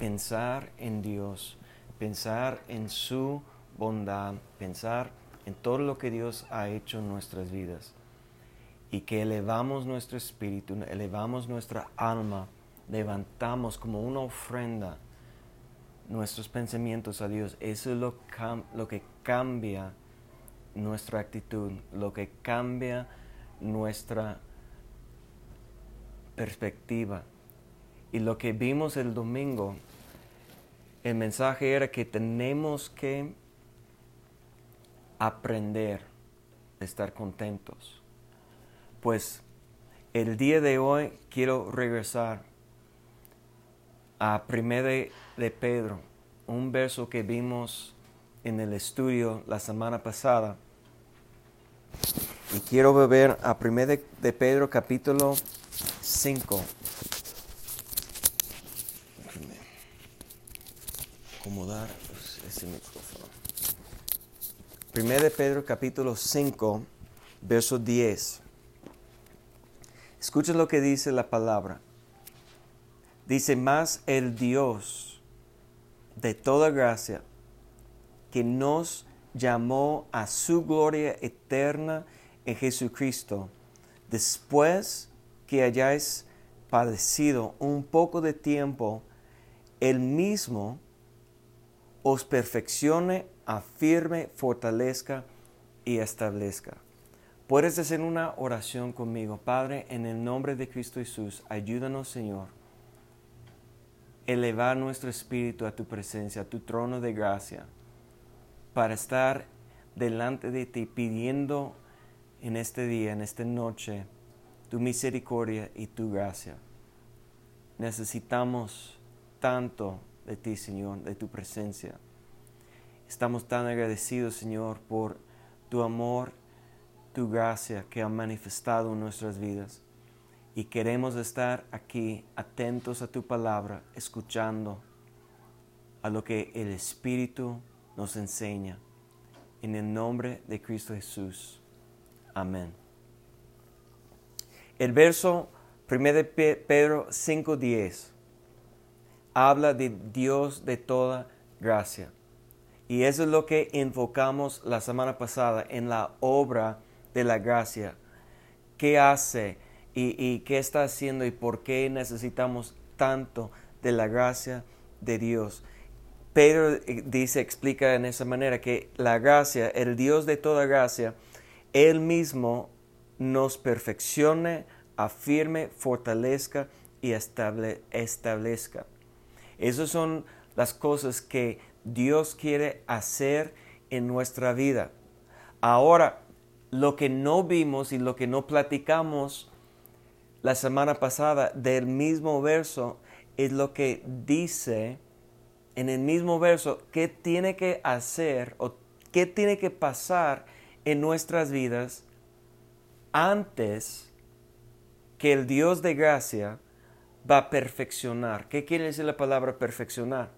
pensar en Dios, pensar en su bondad, pensar en todo lo que Dios ha hecho en nuestras vidas y que elevamos nuestro espíritu, elevamos nuestra alma, levantamos como una ofrenda nuestros pensamientos a Dios. Eso es lo, lo que cambia nuestra actitud, lo que cambia nuestra perspectiva. Y lo que vimos el domingo, el mensaje era que tenemos que aprender a estar contentos. Pues el día de hoy quiero regresar a 1 de, Pedro, un verso que vimos en el estudio la semana pasada. Y quiero beber a 1 de, Pedro capítulo 5. Acomodar ese micrófono. 1 de Pedro capítulo 5, verso 10. Escuchen lo que dice la palabra. Dice, más el Dios de toda gracia, que nos llamó a su gloria eterna en Jesucristo, después que hayáis padecido un poco de tiempo, Él mismo os perfeccione, afirme, fortalezca y establezca. Puedes hacer una oración conmigo. Padre, en el nombre de Cristo Jesús, ayúdanos, Señor elevar nuestro espíritu a tu presencia, a tu trono de gracia, para estar delante de ti pidiendo en este día, en esta noche, tu misericordia y tu gracia. Necesitamos tanto de ti, Señor, de tu presencia. Estamos tan agradecidos, Señor, por tu amor, tu gracia que ha manifestado en nuestras vidas y queremos estar aquí atentos a tu palabra, escuchando a lo que el Espíritu nos enseña. En el nombre de Cristo Jesús. Amén. El verso 1 de Pedro 5.10 habla de Dios de toda gracia. Y eso es lo que enfocamos la semana pasada en la obra de la gracia. ¿Qué hace? y, qué está haciendo y por qué necesitamos tanto de la gracia de Dios. Pedro eh, dice, explica en esa manera que la gracia, el Dios de toda gracia, Él mismo nos perfeccione, afirme, fortalezca y establezca. Esas son las cosas que Dios quiere hacer en nuestra vida. Ahora, lo que no vimos y lo que no platicamos la semana pasada del mismo verso es lo que dice en el mismo verso qué tiene que hacer o qué tiene que pasar en nuestras vidas antes que el Dios de gracia va a perfeccionar. ¿Qué quiere decir la palabra perfeccionar?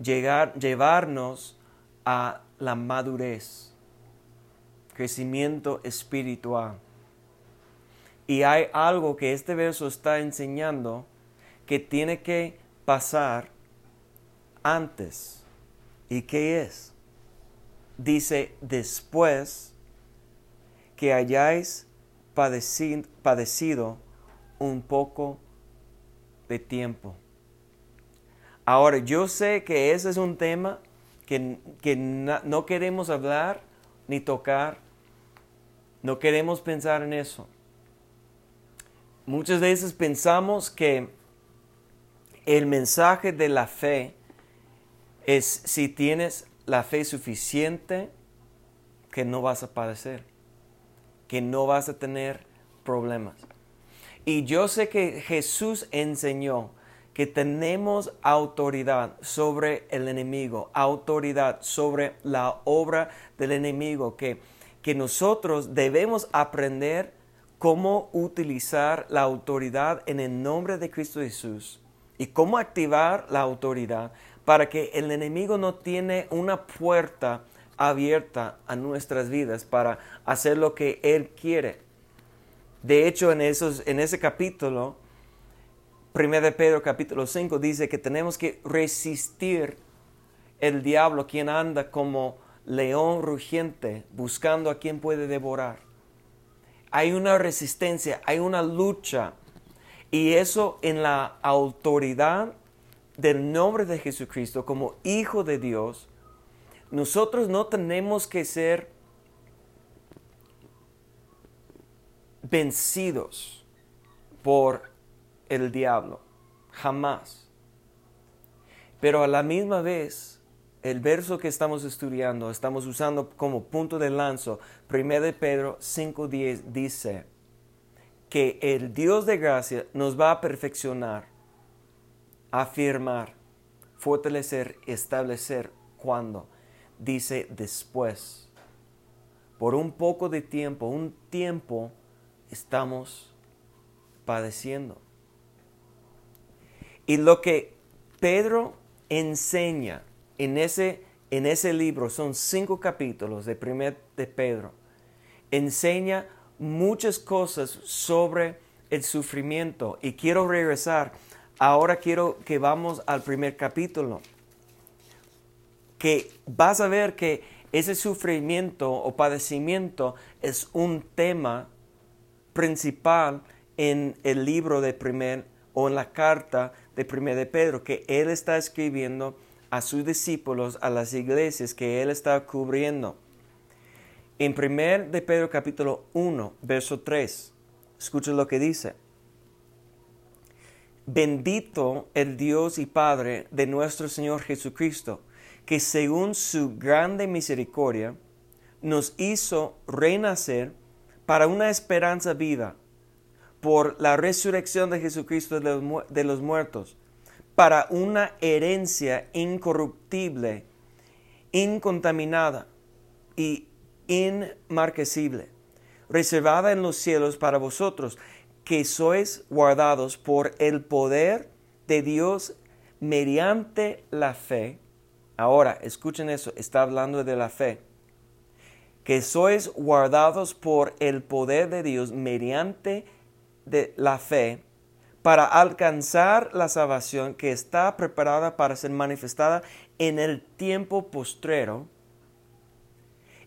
Llegar, llevarnos a la madurez, crecimiento espiritual. Y hay algo que este verso está enseñando que tiene que pasar antes. ¿Y qué es? Dice, después que hayáis padecido, un poco de tiempo. Ahora, yo sé que ese es un tema que, que no queremos hablar ni tocar. No queremos pensar en eso. Muchas veces pensamos que el mensaje de la fe es si tienes la fe suficiente que no vas a padecer, que no vas a tener problemas. Y yo sé que Jesús enseñó que tenemos autoridad sobre el enemigo, autoridad sobre la obra del enemigo, que, que nosotros debemos aprender cómo utilizar la autoridad en el nombre de Cristo Jesús y cómo activar la autoridad para que el enemigo no tiene una puerta abierta a nuestras vidas para hacer lo que él quiere. De hecho, en, esos, en ese capítulo, 1 de Pedro capítulo 5 dice que tenemos que resistir el diablo, quien anda como león rugiente, buscando a quien puede devorar. Hay una resistencia, hay una lucha, y eso en la autoridad del nombre de Jesucristo como Hijo de Dios, nosotros no tenemos que ser vencidos por el diablo, jamás. Pero a la misma vez, el verso que estamos estudiando, estamos usando como punto de lanzo, 1 de Pedro 5.10 dice que el Dios de gracia nos va a perfeccionar, afirmar, fortalecer, establecer cuando dice después. Por un poco de tiempo, un tiempo estamos padeciendo. Y lo que Pedro enseña en ese, en ese libro, son cinco capítulos de primer de Pedro, enseña muchas cosas sobre el sufrimiento. Y quiero regresar. Ahora quiero que vamos al primer capítulo. Que vas a ver que ese sufrimiento o padecimiento es un tema principal en el libro de primer o en la carta de primer de Pedro que él está escribiendo a sus discípulos, a las iglesias que él está cubriendo. En primer de Pedro capítulo 1, verso 3, escucha lo que dice. Bendito el Dios y Padre de nuestro Señor Jesucristo, que según su grande misericordia nos hizo renacer para una esperanza viva por la resurrección de Jesucristo de los, muertos, para una herencia incorruptible, incontaminada y inmarquesible, reservada en los cielos para vosotros, que sois guardados por el poder de Dios mediante la fe. Ahora, escuchen eso, está hablando de la fe. Que sois guardados por el poder de Dios mediante de la fe para alcanzar la salvación que está preparada para ser manifestada en el tiempo postrero,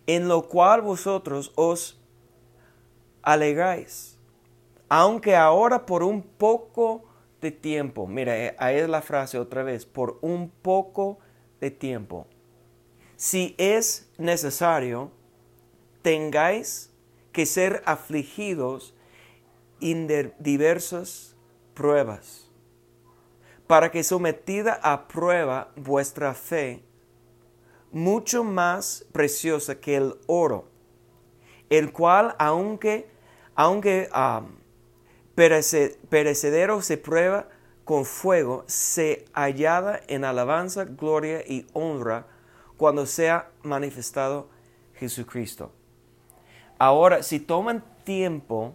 en lo cual vosotros os alegráis, aunque ahora por un poco de tiempo, mira, eh, ahí es la frase otra vez, por un poco de tiempo, si es necesario, tengáis que ser afligidos en diversas pruebas, para que sometida a prueba vuestra fe, mucho más preciosa que el oro, el cual aunque, aunque perecedero se prueba con fuego, se hallada en alabanza, gloria y honra cuando sea manifestado Jesucristo. Ahora, si toman tiempo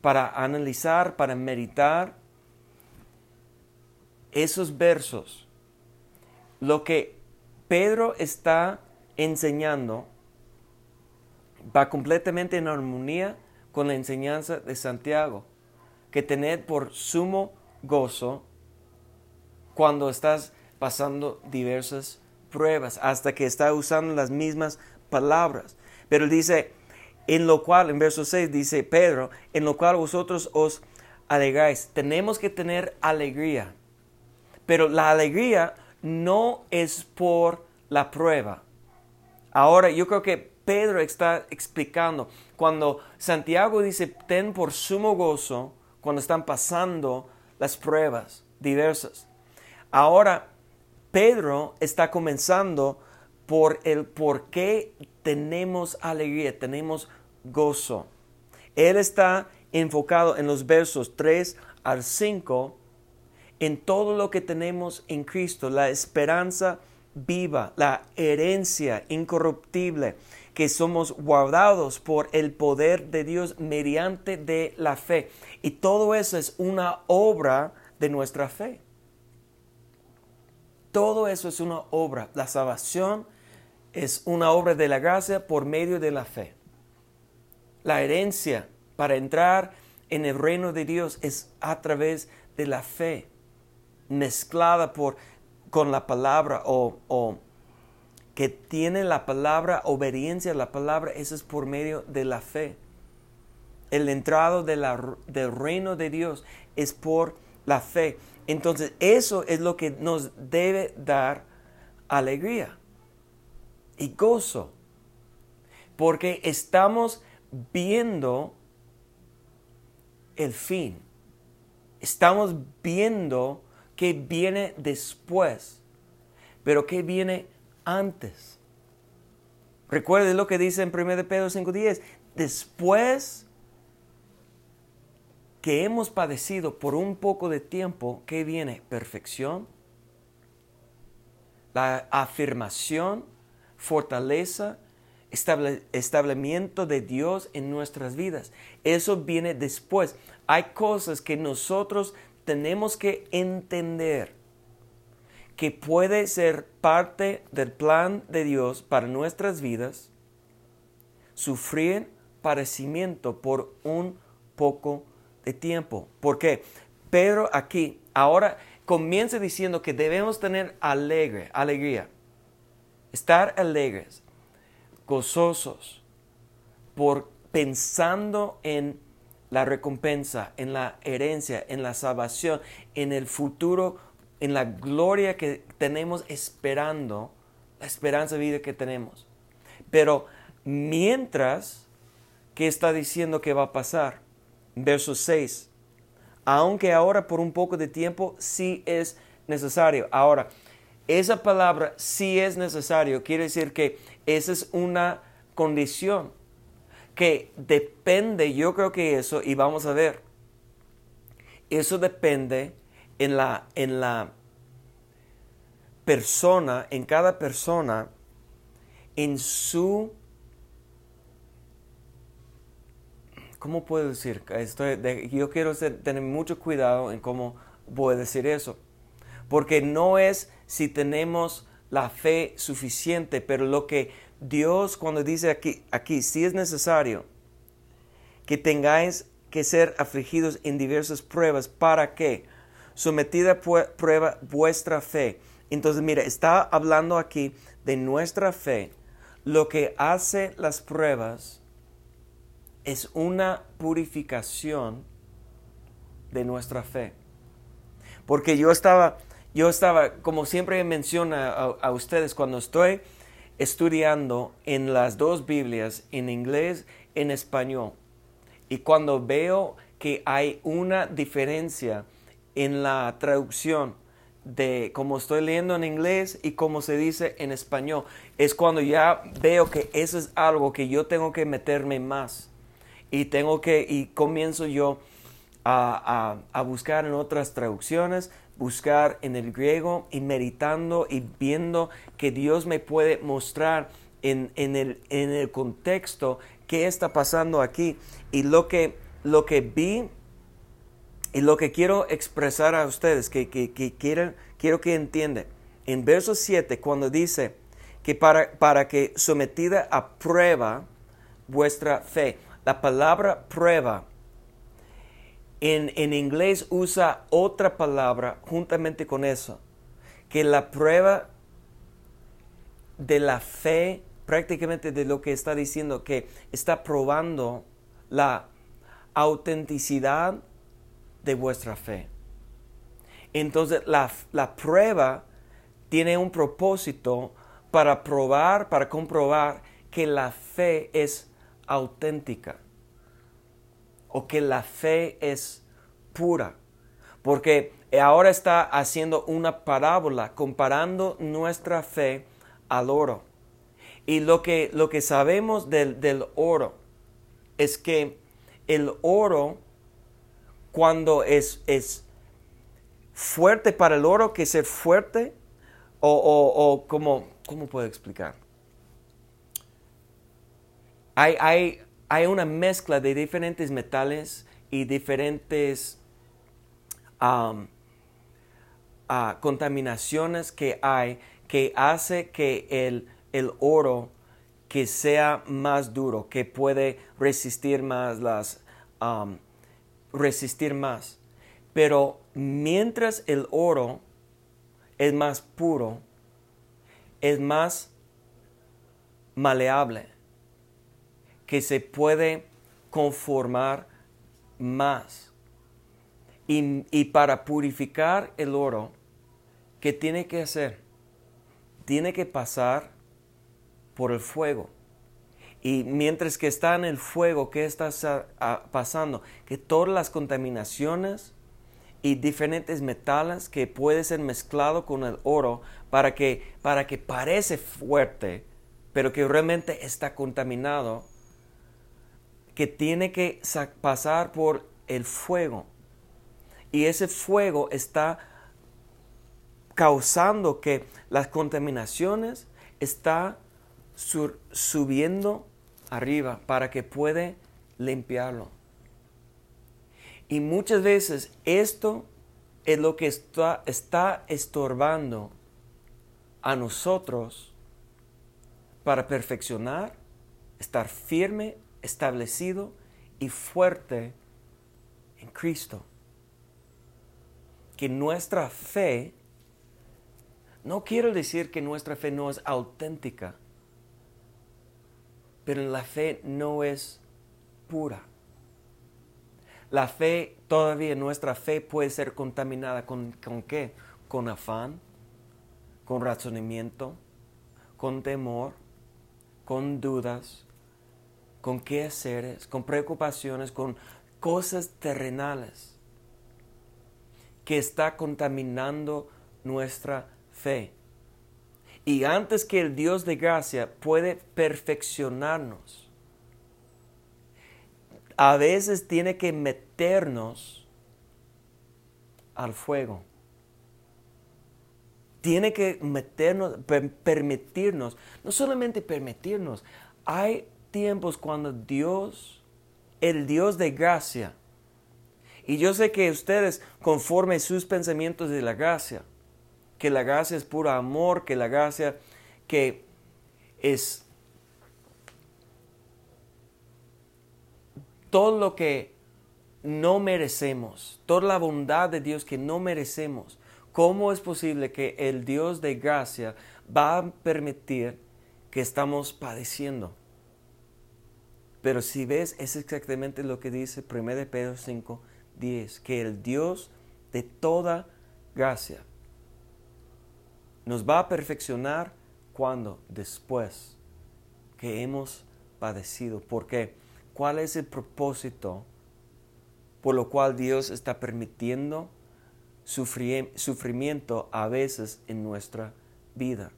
para analizar, para meditar esos versos, lo que Pedro está enseñando va completamente en armonía con la enseñanza de Santiago, que tener por sumo gozo cuando estás pasando diversas pruebas, hasta que está usando las mismas palabras. Pero dice, en lo cual, en verso 6 dice Pedro, en lo cual vosotros os alegráis. Tenemos que tener alegría, pero la alegría no es por la prueba. Ahora yo creo que Pedro está explicando, cuando Santiago dice, ten por sumo gozo cuando están pasando las pruebas diversas. Ahora Pedro está comenzando por el por qué tenemos alegría, tenemos gozo. Él está enfocado en los versos 3 al 5 en todo lo que tenemos en Cristo, la esperanza viva, la herencia incorruptible, que somos guardados por el poder de Dios mediante de la fe. Y todo eso es una obra de nuestra fe. Todo eso es una obra. La salvación es una obra de la gracia por medio de la fe. La herencia para entrar en el reino de Dios es a través de la fe, mezclada por, con la palabra o, o que tiene la palabra, obediencia a la palabra, eso es por medio de la fe. El entrado del reino de Dios es por la fe. Entonces eso es lo que nos debe dar alegría y gozo. Porque estamos viendo el fin. Estamos viendo que viene después. Pero que viene antes. Recuerde lo que dice en 1 Pedro 5.10. Después que hemos padecido por un poco de tiempo, ¿qué viene? Perfección, la afirmación, fortaleza, establecimiento de Dios en nuestras vidas. Eso viene después. Hay cosas que nosotros tenemos que entender que puede ser parte del plan de Dios para nuestras vidas, sufrir padecimiento por un poco de tiempo. ¿Por qué? Pedro aquí ahora comienza diciendo que debemos tener alegre, alegría, estar alegres, gozosos, por pensando en la recompensa, en la herencia, en la salvación, en el futuro en la gloria que tenemos esperando, la esperanza de vida que tenemos. Pero mientras, ¿qué está diciendo que va a pasar? Verso 6. Aunque ahora por un poco de tiempo sí es necesario. Ahora, esa palabra sí es necesario quiere decir que esa es una condición que depende, yo creo que eso, y vamos a ver, eso depende en la, en la persona, en cada persona, en su... ¿Cómo puedo decir? Estoy, yo quiero tener mucho cuidado en cómo voy a decir eso. Porque no es si tenemos la fe suficiente, pero lo que Dios cuando dice aquí, aquí, si es necesario que tengáis que ser afligidos en diversas pruebas, ¿para qué? sometida prueba vuestra fe. Entonces, mira, está hablando aquí de nuestra fe. Lo que hace las pruebas es una purificación de nuestra fe. Porque yo estaba, yo estaba, como siempre menciona a, a ustedes, cuando estoy estudiando en las dos Biblias, en inglés, en español, y cuando veo que hay una diferencia en la traducción de cómo estoy leyendo en inglés y cómo se dice en español. Es cuando ya veo que eso es algo que yo tengo que meterme más. Y tengo que, y comienzo yo a, buscar en otras traducciones, buscar en el griego y meditando y viendo que Dios me puede mostrar en, el, en el contexto qué está pasando aquí. Y lo que, lo que vi y lo que quiero expresar a ustedes, que, que, quiero que entiendan, en verso 7, cuando dice que para, para que sometida a prueba vuestra fe, la palabra prueba en, en inglés usa otra palabra juntamente con eso, que la prueba de la fe, prácticamente de lo que está diciendo, que está probando la autenticidad de vuestra fe. Entonces la, prueba tiene un propósito para probar, para comprobar que la fe es auténtica o que la fe es pura. Porque ahora está haciendo una parábola comparando nuestra fe al oro. Y lo que, lo que sabemos del, del oro es que el oro cuando es, es fuerte para el oro que ser fuerte o, o, como, ¿cómo puedo explicar? Hay, hay, hay, una mezcla de diferentes metales y diferentes uh, contaminaciones que hay que hace que el, el oro que sea más duro, que puede resistir más las resistir más. Pero mientras el oro es más puro, es más maleable, que se puede conformar más. Y, y, para purificar el oro, ¿qué tiene que hacer? Tiene que pasar por el fuego. Y mientras que está en el fuego, ¿qué está pasando? Que todas las contaminaciones y diferentes metales que pueden ser mezclados con el oro para que, para que parece fuerte, pero que realmente está contaminado, que tiene que pasar por el fuego. Y ese fuego está causando que las contaminaciones está subiendo arriba para que puede limpiarlo. Y muchas veces esto es lo que está, está estorbando a nosotros para perfeccionar, estar firme, establecido y fuerte en Cristo. Que nuestra fe, no quiero decir que nuestra fe no es auténtica, pero la fe no es pura. La fe, todavía nuestra fe puede ser contaminada con, con qué? Con afán, con razonamiento, con temor, con dudas, con qué haceres, con preocupaciones, con cosas terrenales que está contaminando nuestra fe. Y antes que el Dios de gracia puede perfeccionarnos, a veces tiene que meternos al fuego. Tiene que meternos, permitirnos, no solamente permitirnos, hay tiempos cuando Dios, el Dios de gracia, y yo sé que ustedes, conforme sus pensamientos de la gracia, que la gracia es puro amor, que la gracia que es todo lo que no merecemos, toda la bondad de Dios que no merecemos. ¿Cómo es posible que el Dios de gracia va a permitir que estamos padeciendo? Pero si ves, es exactamente lo que dice 1 Pedro 5, 10, que el Dios de toda gracia nos va a perfeccionar cuando después que hemos padecido. ¿Por qué? ¿Cuál es el propósito por lo cual Dios está permitiendo sufrimiento a veces en nuestra vida?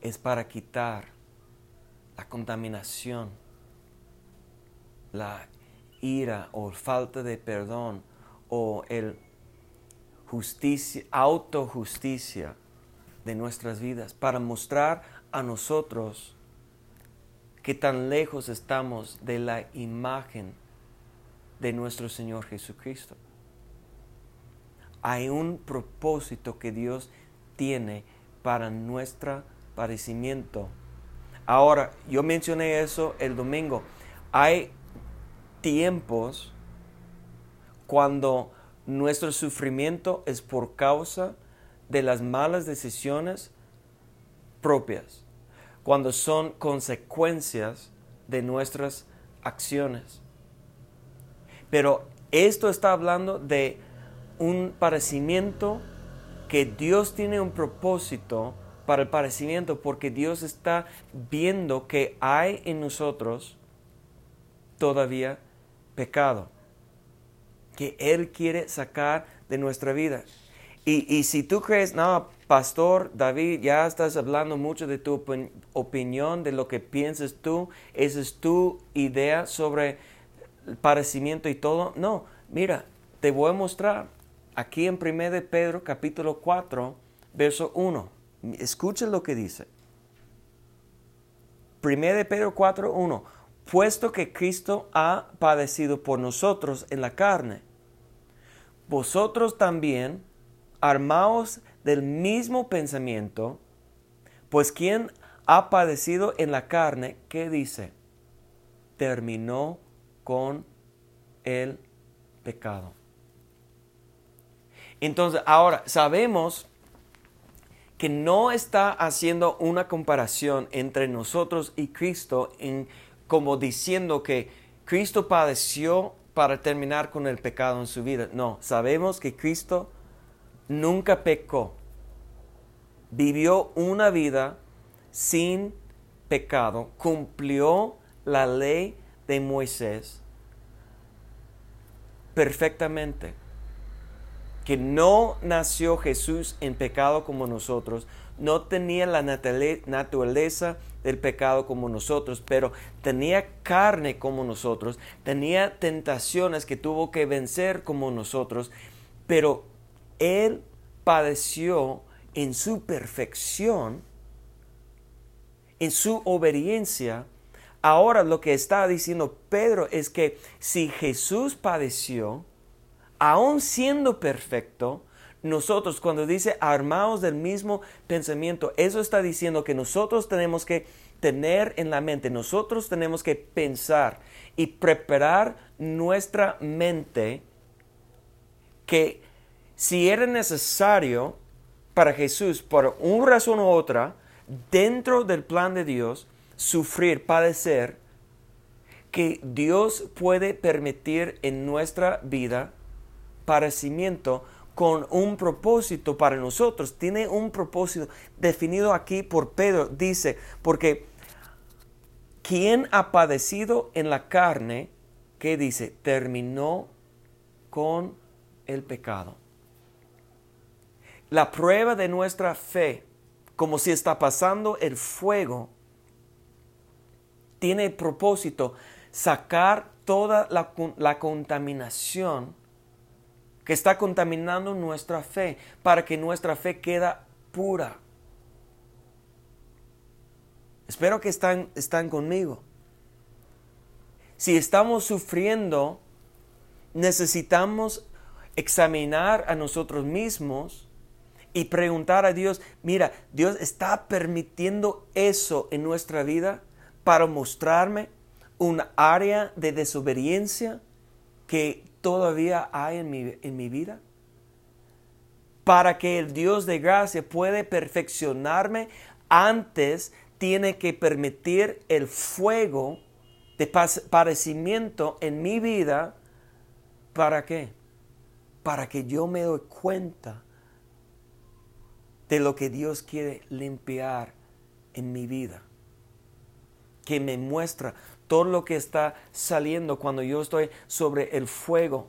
Es para quitar la contaminación, la ira o falta de perdón o el justicia, autojusticia de nuestras vidas, para mostrar a nosotros que tan lejos estamos de la imagen de nuestro Señor Jesucristo. Hay un propósito que Dios tiene para nuestro padecimiento. Ahora, yo mencioné eso el domingo. Hay tiempos cuando nuestro sufrimiento es por causa de las malas decisiones propias, cuando son consecuencias de nuestras acciones. Pero esto está hablando de un parecimiento que Dios tiene un propósito para el parecimiento porque Dios está viendo que hay en nosotros todavía pecado que Él quiere sacar de nuestra vida. Y, si tú crees, no, pastor David, ya estás hablando mucho de tu opinión, de lo que piensas tú, esa es tu idea sobre el padecimiento y todo. No, mira, te voy a mostrar aquí en 1 de Pedro capítulo 4, verso 1. Escucha lo que dice. 1 de Pedro 4, 1 puesto que Cristo ha padecido por nosotros en la carne. Vosotros también, armaos del mismo pensamiento, pues quien ha padecido en la carne, ¿qué dice? Terminó con el pecado. Entonces, ahora sabemos que no está haciendo una comparación entre nosotros y Cristo en, como diciendo que Cristo padeció para terminar con el pecado en su vida. No, sabemos que Cristo nunca pecó. Vivió una vida sin pecado, cumplió la ley de Moisés perfectamente que no nació Jesús en pecado como nosotros, no tenía la naturaleza del pecado como nosotros, pero tenía carne como nosotros, tenía tentaciones que tuvo que vencer como nosotros, pero Él padeció en su perfección, en su obediencia. Ahora lo que está diciendo Pedro es que si Jesús padeció, aún siendo perfecto, nosotros cuando dice armados del mismo pensamiento, eso está diciendo que nosotros tenemos que tener en la mente, nosotros tenemos que pensar y preparar nuestra mente que si era necesario para Jesús, por una razón u otra, dentro del plan de Dios, sufrir, padecer, que Dios puede permitir en nuestra vida parecimiento con un propósito para nosotros. Tiene un propósito definido aquí por Pedro. Dice, porque quien ha padecido en la carne, ¿qué dice? Terminó con el pecado. La prueba de nuestra fe, como si está pasando el fuego, tiene el propósito sacar toda la, la contaminación que está contaminando nuestra fe para que nuestra fe queda pura. Espero que están, están conmigo. Si estamos sufriendo, necesitamos examinar a nosotros mismos y preguntar a Dios, mira, Dios está permitiendo eso en nuestra vida para mostrarme un área de desobediencia que todavía hay en mi, en mi vida? Para que el Dios de gracia pueda perfeccionarme, antes tiene que permitir el fuego de padecimiento en mi vida. ¿Para qué? Para que yo me doy cuenta de lo que Dios quiere limpiar en mi vida. Que me muestra todo lo que está saliendo cuando yo estoy sobre el fuego.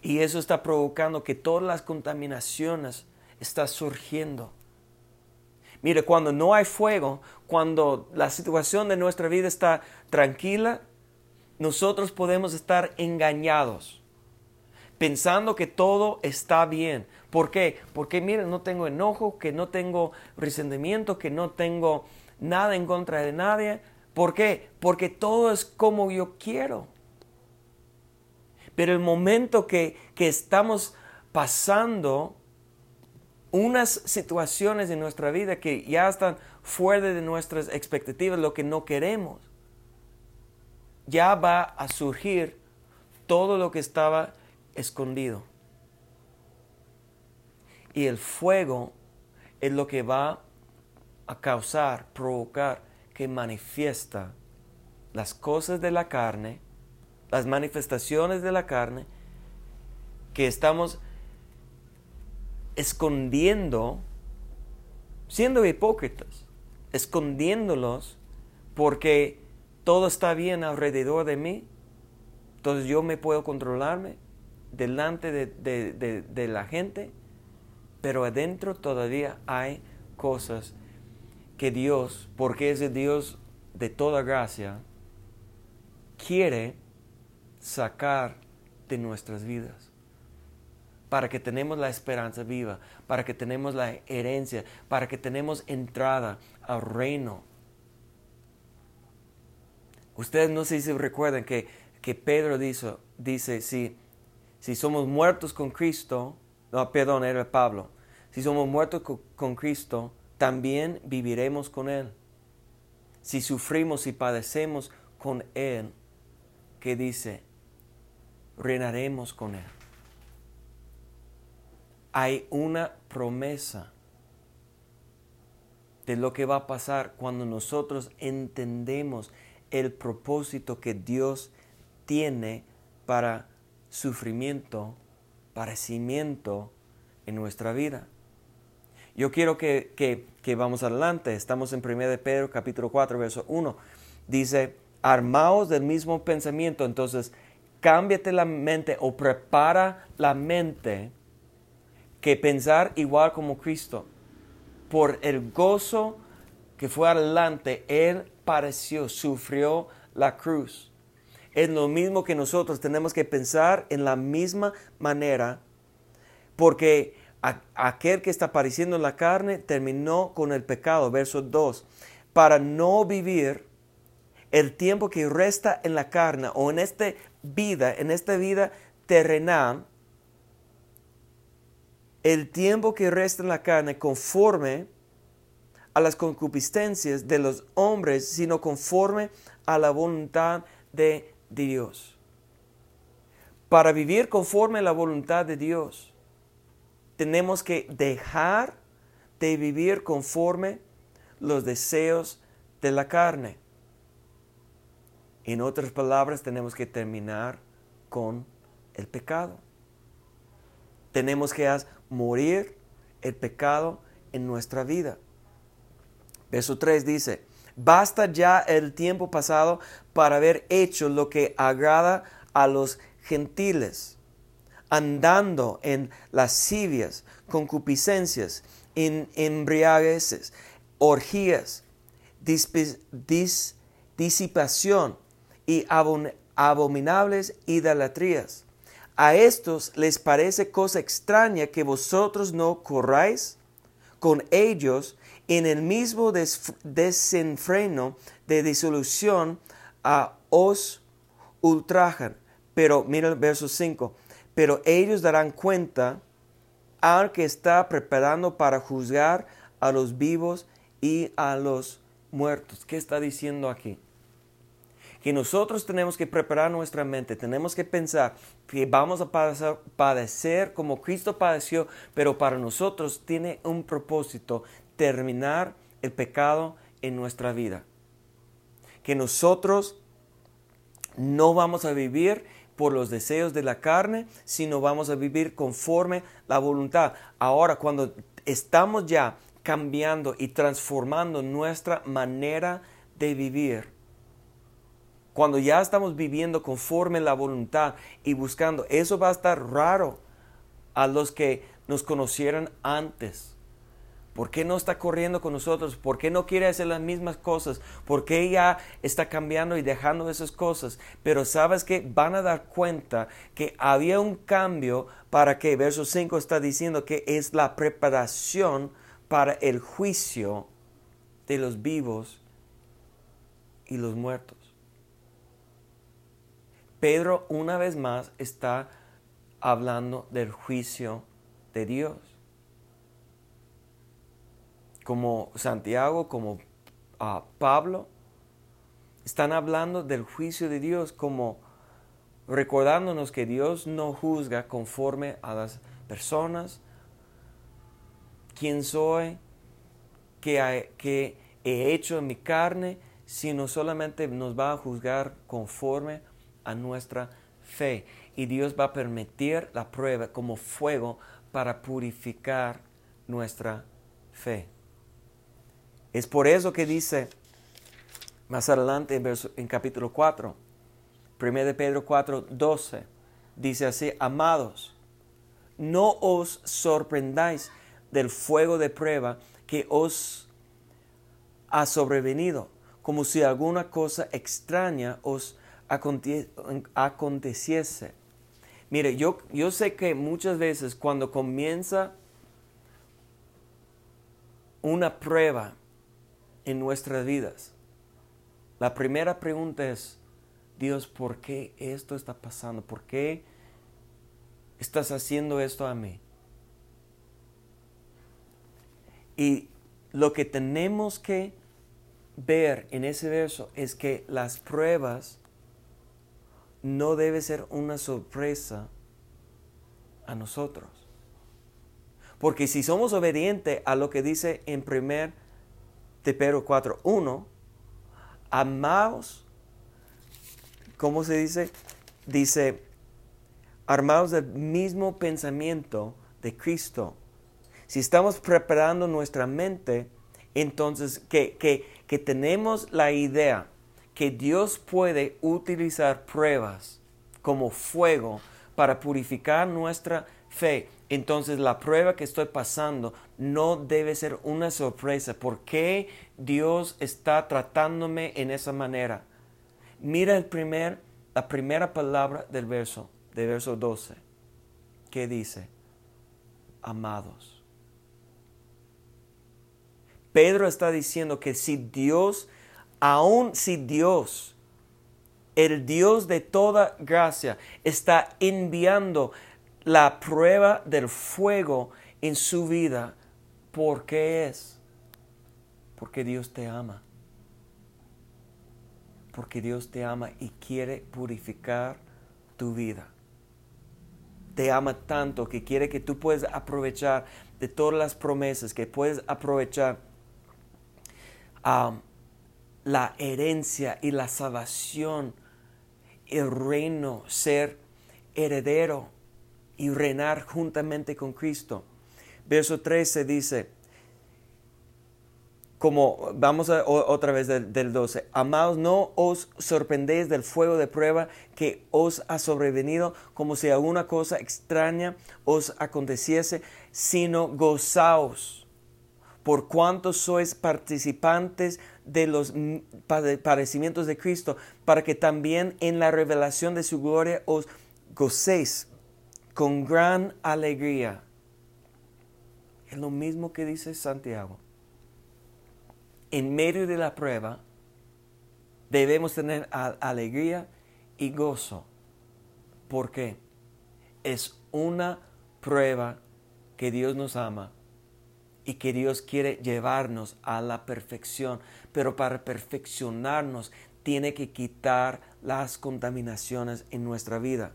Y eso está provocando que todas las contaminaciones están surgiendo. Mire, cuando no hay fuego, cuando la situación de nuestra vida está tranquila, nosotros podemos estar engañados, pensando que todo está bien. ¿Por qué? Porque mire, no tengo enojo, que no tengo resentimiento, que no tengo nada en contra de nadie, ¿Por qué? Porque todo es como yo quiero. Pero el momento que, estamos pasando unas situaciones en nuestra vida que ya están fuera de nuestras expectativas, lo que no queremos, ya va a surgir todo lo que estaba escondido. Y el fuego es lo que va a causar, provocar que manifiesta las cosas de la carne, las manifestaciones de la carne, que estamos escondiendo, siendo hipócritas, escondiéndolos porque todo está bien alrededor de mí, entonces yo me puedo controlarme delante de, de la gente, pero adentro todavía hay cosas que Dios, porque es el Dios de toda gracia, quiere sacar de nuestras vidas. Para que tenemos la esperanza viva, para que tenemos la herencia, para que tenemos entrada al reino. Ustedes no sé si recuerdan que, que Pedro dice, dice si, si somos muertos con Cristo, no, perdón, era Pablo, si somos muertos con Cristo, también viviremos con Él. Si sufrimos y padecemos con Él, que dice, reinaremos con Él. hay una promesa de lo que va a pasar cuando nosotros entendemos el propósito que Dios tiene para sufrimiento, padecimiento en nuestra vida. Yo quiero que, que, vamos adelante. Estamos en 1 de Pedro capítulo 4, verso 1. Dice, armaos del mismo pensamiento. Entonces, cámbiate la mente o prepara la mente que pensar igual como Cristo. Por el gozo que fue adelante, Él pareció, sufrió la cruz. Es lo mismo que nosotros tenemos que pensar en la misma manera, porque aquel que está apareciendo en la carne terminó con el pecado, verso 2, para no vivir el tiempo que resta en la carne o en esta vida, en esta vida terrenal, el tiempo que resta en la carne conforme a las concupiscencias de los hombres, sino conforme a la voluntad de Dios. Para vivir conforme a la voluntad de Dios, tenemos que dejar de vivir conforme los deseos de la carne. En otras palabras, tenemos que terminar con el pecado. Tenemos que morir el pecado en nuestra vida. Verso 3 dice, basta ya el tiempo pasado para haber hecho lo que agrada a los gentiles andando en lascivias, concupiscencias, en embriagueces, orgías, disipación y abominables idolatrías. A estos les parece cosa extraña que vosotros no corráis con ellos en el mismo desenfreno de disolución a os ultrajan. Pero mira el verso 5 pero ellos darán cuenta al que está preparando para juzgar a los vivos y a los muertos. ¿Qué está diciendo aquí? Que nosotros tenemos que preparar nuestra mente, tenemos que pensar que vamos a padecer, padecer como Cristo padeció, pero para nosotros tiene un propósito, terminar el pecado en nuestra vida. Que nosotros no vamos a vivir por los deseos de la carne, sino vamos a vivir conforme la voluntad. Ahora, cuando estamos ya cambiando y transformando nuestra manera de vivir, cuando ya estamos viviendo conforme la voluntad y buscando, eso va a estar raro a los que nos conocieran antes. ¿Por qué no está corriendo con nosotros? ¿Por qué no quiere hacer las mismas cosas? ¿Por qué ya está cambiando y dejando esas cosas? Pero sabes que van a dar cuenta que había un cambio para que, verso 5 está diciendo que es la preparación para el juicio de los vivos y los muertos. Pedro una vez más está hablando del juicio de Dios como Santiago, como ah, Pablo, están hablando del juicio de Dios como recordándonos que Dios no juzga conforme a las personas, quién soy, qué, qué he hecho en mi carne, sino solamente nos va a juzgar conforme a nuestra fe. Y Dios va a permitir la prueba como fuego para purificar nuestra fe. Es por eso que dice más adelante en, capítulo 4, 1 de Pedro 4, 12, dice así, amados, no os sorprendáis del fuego de prueba que os ha sobrevenido, como si alguna cosa extraña os aconteciese. Mire, yo, yo sé que muchas veces cuando comienza una prueba, en nuestras vidas. La primera pregunta es, Dios, ¿por qué esto está pasando? ¿Por qué estás haciendo esto a mí? Y lo que tenemos que ver en ese verso es que las pruebas no debe ser una sorpresa a nosotros. Porque si somos obedientes a lo que dice en 1 de Pedro 4.1, amados, ¿cómo se dice? Dice, armados del mismo pensamiento de Cristo. Si estamos preparando nuestra mente, entonces que, que, que tenemos la idea que Dios puede utilizar pruebas como fuego para purificar nuestra fe. Entonces la prueba que estoy pasando no debe ser una sorpresa. ¿Por qué Dios está tratándome en esa manera? Mira el primer, la primera palabra del verso, del verso 12. ¿Qué dice? Amados. Pedro está diciendo que si Dios, aun si Dios, el Dios de toda gracia, está enviando la prueba del fuego en su vida, ¿por qué es? Porque Dios te ama. Porque Dios te ama y quiere purificar tu vida. Te ama tanto que quiere que tú puedas aprovechar de todas las promesas, que puedes aprovechar um, la herencia y la salvación, el reino, ser heredero y reinar juntamente con Cristo. Verso 13 dice, como vamos a, otra vez del, del, 12, amados, no os sorprendéis del fuego de prueba que os ha sobrevenido como si alguna cosa extraña os aconteciese, sino gozaos por cuanto sois participantes de los padecimientos de Cristo, para que también en la revelación de su gloria os gocéis con gran alegría. Es lo mismo que dice Santiago. En medio de la prueba debemos tener alegría y gozo. porque Es una prueba que Dios nos ama y que Dios quiere llevarnos a la perfección. Pero para perfeccionarnos tiene que quitar las contaminaciones en nuestra vida.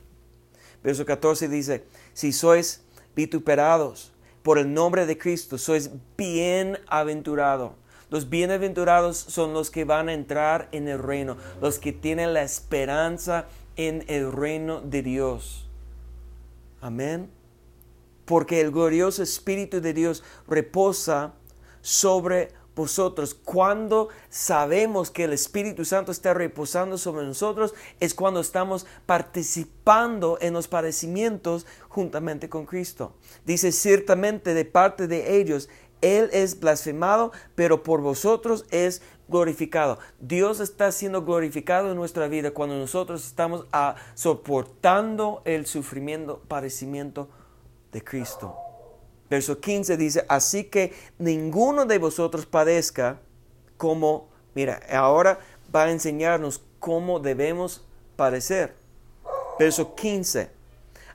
Verso 14 dice, si sois vituperados por el nombre de Cristo, sois bienaventurados. Los bienaventurados son los que van a entrar en el reino, los que tienen la esperanza en el reino de Dios. Amén. Porque el glorioso Espíritu de Dios reposa sobre vosotros. Cuando sabemos que el Espíritu Santo está reposando sobre nosotros, es cuando estamos participando en los padecimientos juntamente con Cristo. Dice ciertamente de parte de ellos, Él es blasfemado, pero por vosotros es glorificado. Dios está siendo glorificado en nuestra vida cuando nosotros estamos a, soportando el sufrimiento, padecimiento de Cristo. Verso 15 dice, así que ninguno de vosotros padezca como, mira, ahora va a enseñarnos cómo debemos padecer. Verso 15,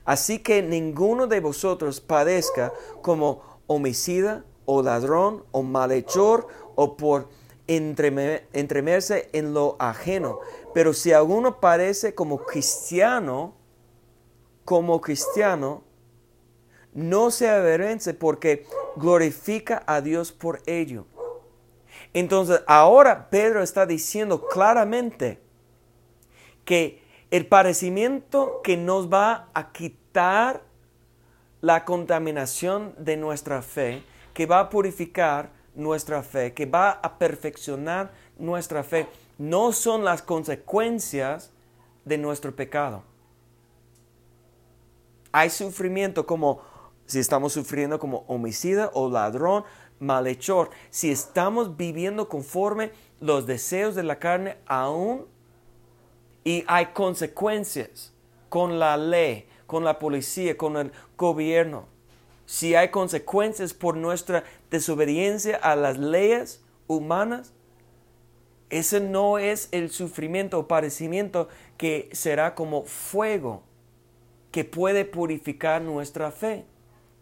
así que ninguno de vosotros padezca como homicida o ladrón o malhechor o por entremerse en lo ajeno. Pero si alguno parece como cristiano, como cristiano, no se avergüence porque glorifica a Dios por ello. Entonces, ahora Pedro está diciendo claramente que el padecimiento que nos va a quitar la contaminación de nuestra fe, que va a purificar nuestra fe, que va a perfeccionar nuestra fe, no son las consecuencias de nuestro pecado. Hay sufrimiento como si estamos sufriendo como homicida o ladrón, malhechor, si estamos viviendo conforme los deseos de la carne aún y hay consecuencias con la ley, con la policía, con el gobierno, si hay consecuencias por nuestra desobediencia a las leyes humanas, ese no es el sufrimiento o padecimiento que será como fuego que puede purificar nuestra fe.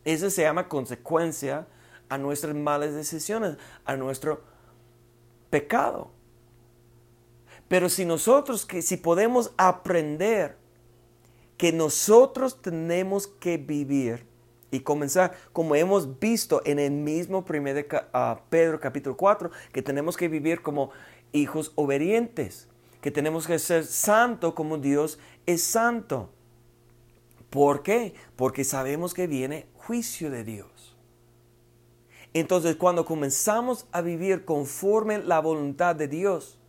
Eso se llama consecuencia a nuestras malas decisiones, a nuestro pecado. Pero si nosotros, que si podemos aprender que nosotros tenemos que vivir y comenzar, como hemos visto en el mismo primer de uh, Pedro capítulo 4, que tenemos que vivir como hijos obedientes, que tenemos que ser santo como Dios es santo. ¿Por qué? Porque sabemos que viene juicio de Dios. Entonces, cuando comenzamos a vivir conforme la voluntad de Dios,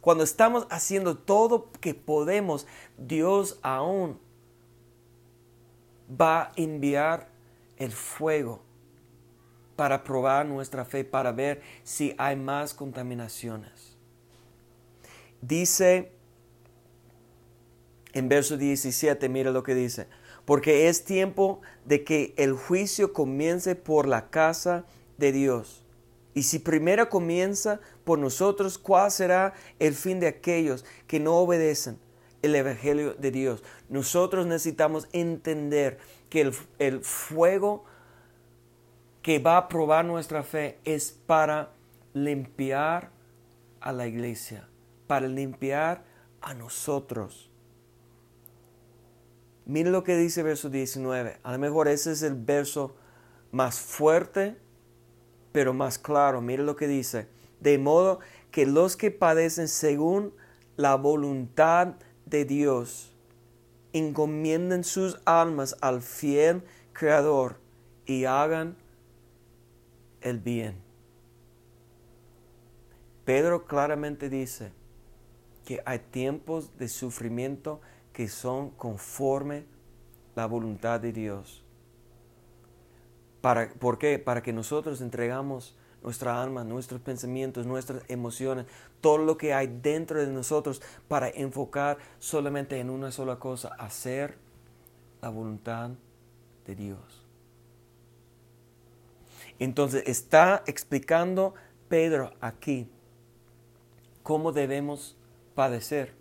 cuando estamos haciendo todo que podemos, Dios aún va a enviar el fuego para probar nuestra fe, para ver si hay más contaminaciones. Dice en verso 17, mira lo que dice, porque es tiempo de que el juicio comience por la casa de Dios. Y si primero comienza por nosotros, ¿cuál será el fin de aquellos que no obedecen el Evangelio de Dios? Nosotros necesitamos entender que el, el fuego que va a probar nuestra fe es para limpiar a la iglesia, para limpiar a nosotros. Mire lo que dice verso 19. A lo mejor ese es el verso más fuerte, pero más claro. Mire lo que dice. De modo que los que padecen según la voluntad de Dios encomienden sus almas al fiel Creador y hagan el bien. Pedro claramente dice que hay tiempos de sufrimiento que son conforme la voluntad de Dios. Para, ¿Por qué? Para que nosotros entregamos nuestra alma, nuestros pensamientos, nuestras emociones, todo lo que hay dentro de nosotros para enfocar solamente en una sola cosa, hacer la voluntad de Dios. Entonces está explicando Pedro aquí cómo debemos padecer.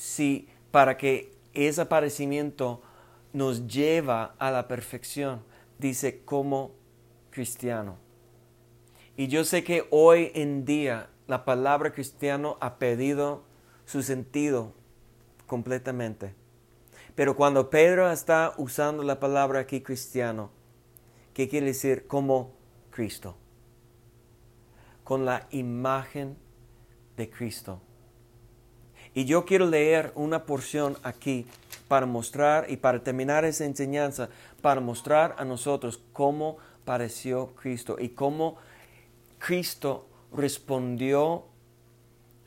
Si para que ese padecimiento nos lleva a la perfección, dice como cristiano. Y yo sé que hoy en día la palabra cristiano ha perdido su sentido completamente. Pero cuando Pedro está usando la palabra aquí cristiano, ¿qué quiere decir? Como Cristo. Con la imagen de Cristo. Y yo quiero leer una porción aquí para mostrar y para terminar esa enseñanza, para mostrar a nosotros cómo pareció Cristo y cómo Cristo respondió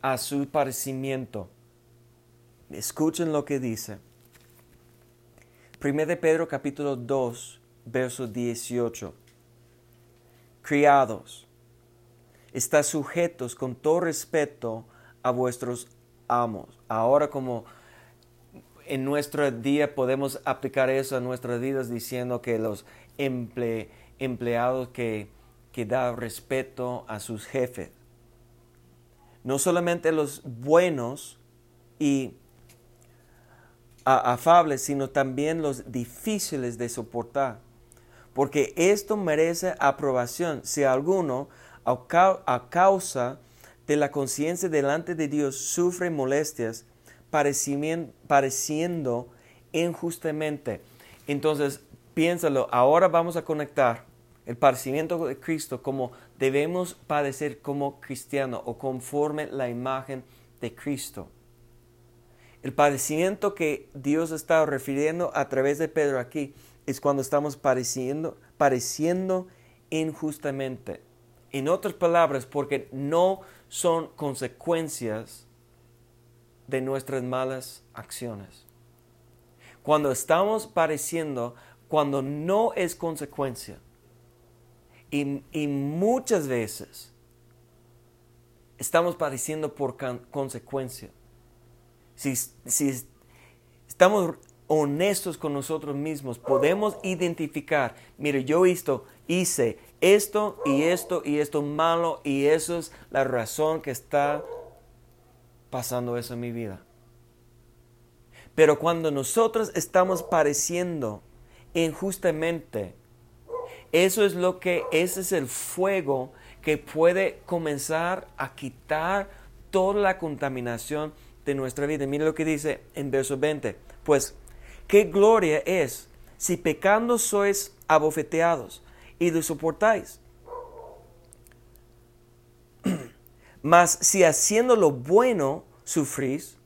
a su parecimiento. Escuchen lo que dice. 1 de Pedro capítulo 2, verso 18. Criados, está sujetos con todo respeto a vuestros Ahora como en nuestro día podemos aplicar eso a nuestras vidas diciendo que los empleados que, que dan respeto a sus jefes, no solamente los buenos y afables, sino también los difíciles de soportar. Porque esto merece aprobación si alguno, a causa de la conciencia delante de Dios, sufre molestias, pareciendo injustamente. Entonces, piénsalo, ahora vamos a conectar el padecimiento de Cristo como debemos padecer como cristiano o conforme la imagen de Cristo. El padecimiento que Dios está refiriendo a través de Pedro aquí es cuando estamos padeciendo, padeciendo injustamente. En otras palabras, porque no son consecuencias de nuestras malas acciones. Cuando estamos padeciendo, cuando no es consecuencia, y, y muchas veces estamos padeciendo por consecuencia, si, estamos honestos con nosotros mismos, podemos identificar, mire, yo esto, hice esto y esto y esto malo y eso es la razón que está pasando eso en mi vida. Pero cuando nosotros estamos padeciendo injustamente, eso es lo que, ese es el fuego que puede comenzar a quitar toda la contaminación de nuestra vida. Mire lo que dice en verso 20. Pues, ¿qué gloria es si pecando sois abofeteados y lo soportáis. Mas si haciendo lo bueno sufrís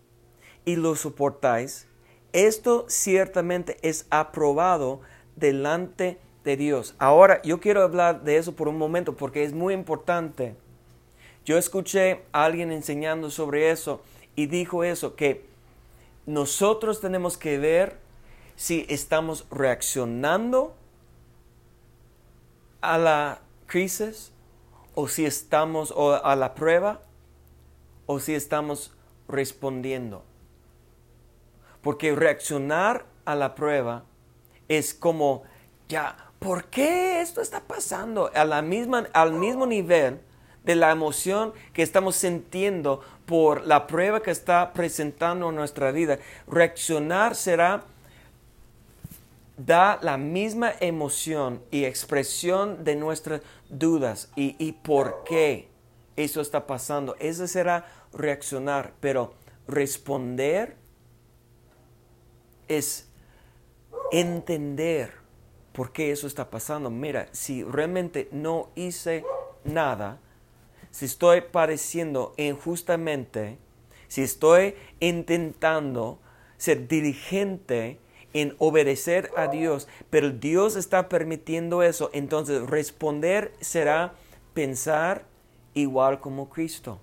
y lo soportáis, esto ciertamente es aprobado delante de Dios. Ahora yo quiero hablar de eso por un momento porque es muy importante. Yo escuché a alguien enseñando sobre eso y dijo eso, que nosotros tenemos que ver si estamos reaccionando a la crisis o si estamos a la prueba o si estamos respondiendo. Porque reaccionar a la prueba es como, ya, ¿por qué esto está pasando? A la misma, al mismo nivel de la emoción que estamos sintiendo por la prueba que está presentando en nuestra vida. Reaccionar será da la misma emoción y expresión de nuestras dudas y, y por qué eso está pasando. Eso será reaccionar, pero responder es entender por qué eso está pasando. Mira, si realmente no hice nada, si estoy padeciendo injustamente, si estoy intentando ser diligente en obedecer a Dios, pero Dios está permitiendo eso, entonces responder será pensar igual como Cristo.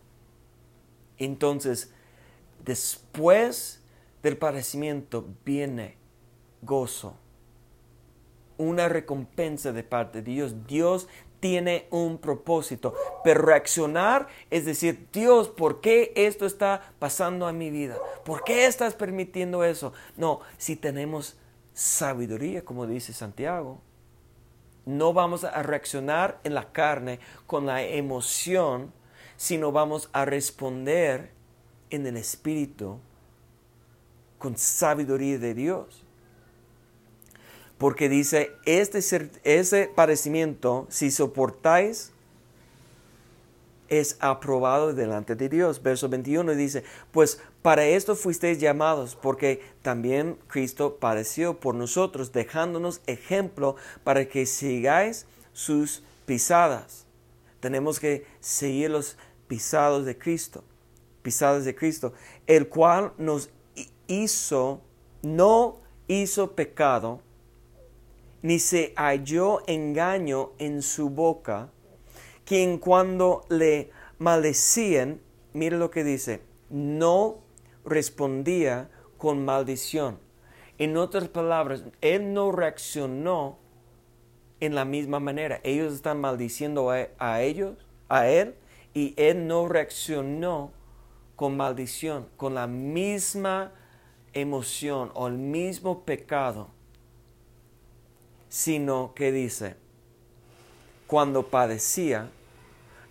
Entonces, después del padecimiento viene gozo, una recompensa de parte de Dios. Dios tiene un propósito, pero reaccionar es decir, Dios, ¿por qué esto está pasando a mi vida? ¿Por qué estás permitiendo eso? No, si tenemos sabiduría, como dice Santiago, no vamos a reaccionar en la carne con la emoción, sino vamos a responder en el espíritu con sabiduría de Dios. Porque dice, este, ese padecimiento, si soportáis, es aprobado delante de Dios. Verso 21 dice, pues para esto fuisteis llamados, porque también Cristo padeció por nosotros, dejándonos ejemplo para que sigáis sus pisadas. Tenemos que seguir los pisados de Cristo, pisadas de Cristo, el cual nos hizo, no hizo pecado, ni se halló engaño en su boca, quien cuando le maldecían, mire lo que dice, no respondía con maldición. En otras palabras, él no reaccionó en la misma manera. Ellos están maldiciendo a, a ellos, a él, y él no reaccionó con maldición, con la misma emoción o el mismo pecado sino que dice, cuando padecía,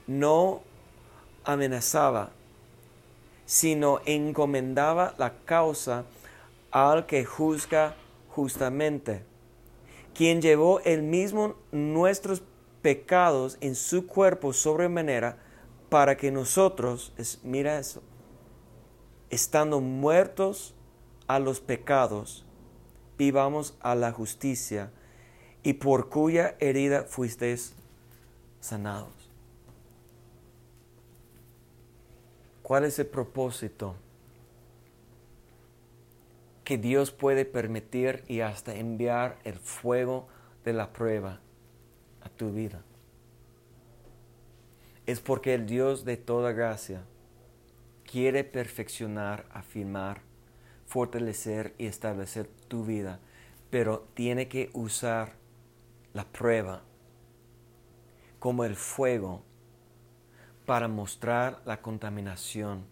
no amenazaba, sino encomendaba la causa al que juzga justamente, quien llevó el mismo nuestros pecados en su cuerpo sobremanera para que nosotros, mira eso, estando muertos a los pecados, vivamos a la justicia, y por cuya herida fuisteis sanados. ¿Cuál es el propósito que Dios puede permitir y hasta enviar el fuego de la prueba a tu vida? Es porque el Dios de toda gracia quiere perfeccionar, afirmar, fortalecer y establecer tu vida, pero tiene que usar la prueba como el fuego para mostrar la contaminación,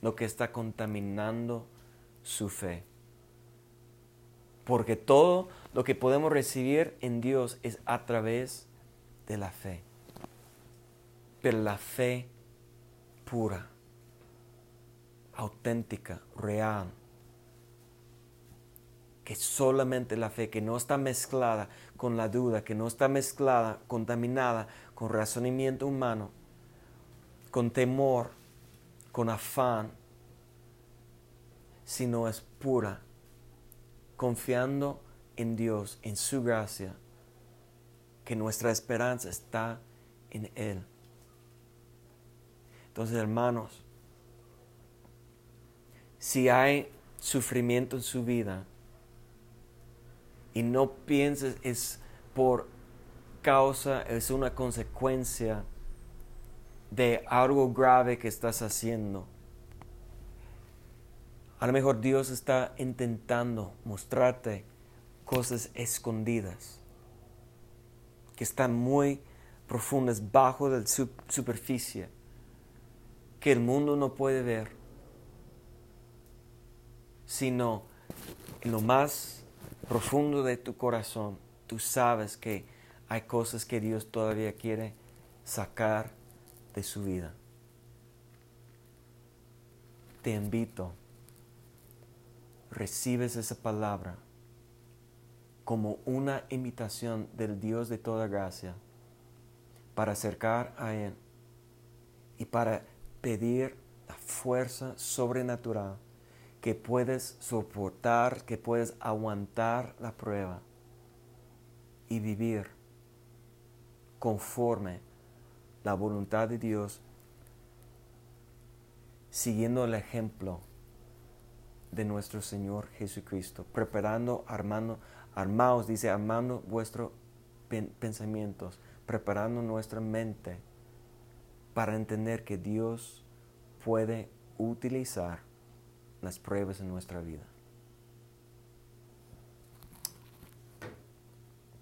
lo que está contaminando su fe. Porque todo lo que podemos recibir en Dios es a través de la fe. Pero la fe pura, auténtica, real, que solamente la fe, que no está mezclada con la duda, que no está mezclada, contaminada con razonamiento humano, con temor, con afán, sino es pura, confiando en Dios, en su gracia, que nuestra esperanza está en Él. Entonces, hermanos, si hay sufrimiento en su vida y no pienses es por causa, es una consecuencia de algo grave que estás haciendo. A lo mejor Dios está intentando mostrarte cosas escondidas que están muy profundas bajo la superficie que el mundo no puede ver, sino en lo más profundo de tu corazón, tú sabes que hay cosas que Dios todavía quiere sacar de su vida. Te invito, recibes esa palabra como una invitación del Dios de toda gracia para acercar a Él y para pedir la fuerza sobrenatural que puedes soportar, que puedes aguantar la prueba y vivir conforme la voluntad de Dios, siguiendo el ejemplo de nuestro Señor Jesucristo, preparando, armando, armados, dice, armando vuestros pensamientos, preparando nuestra mente para entender que Dios puede utilizar las pruebas en nuestra vida.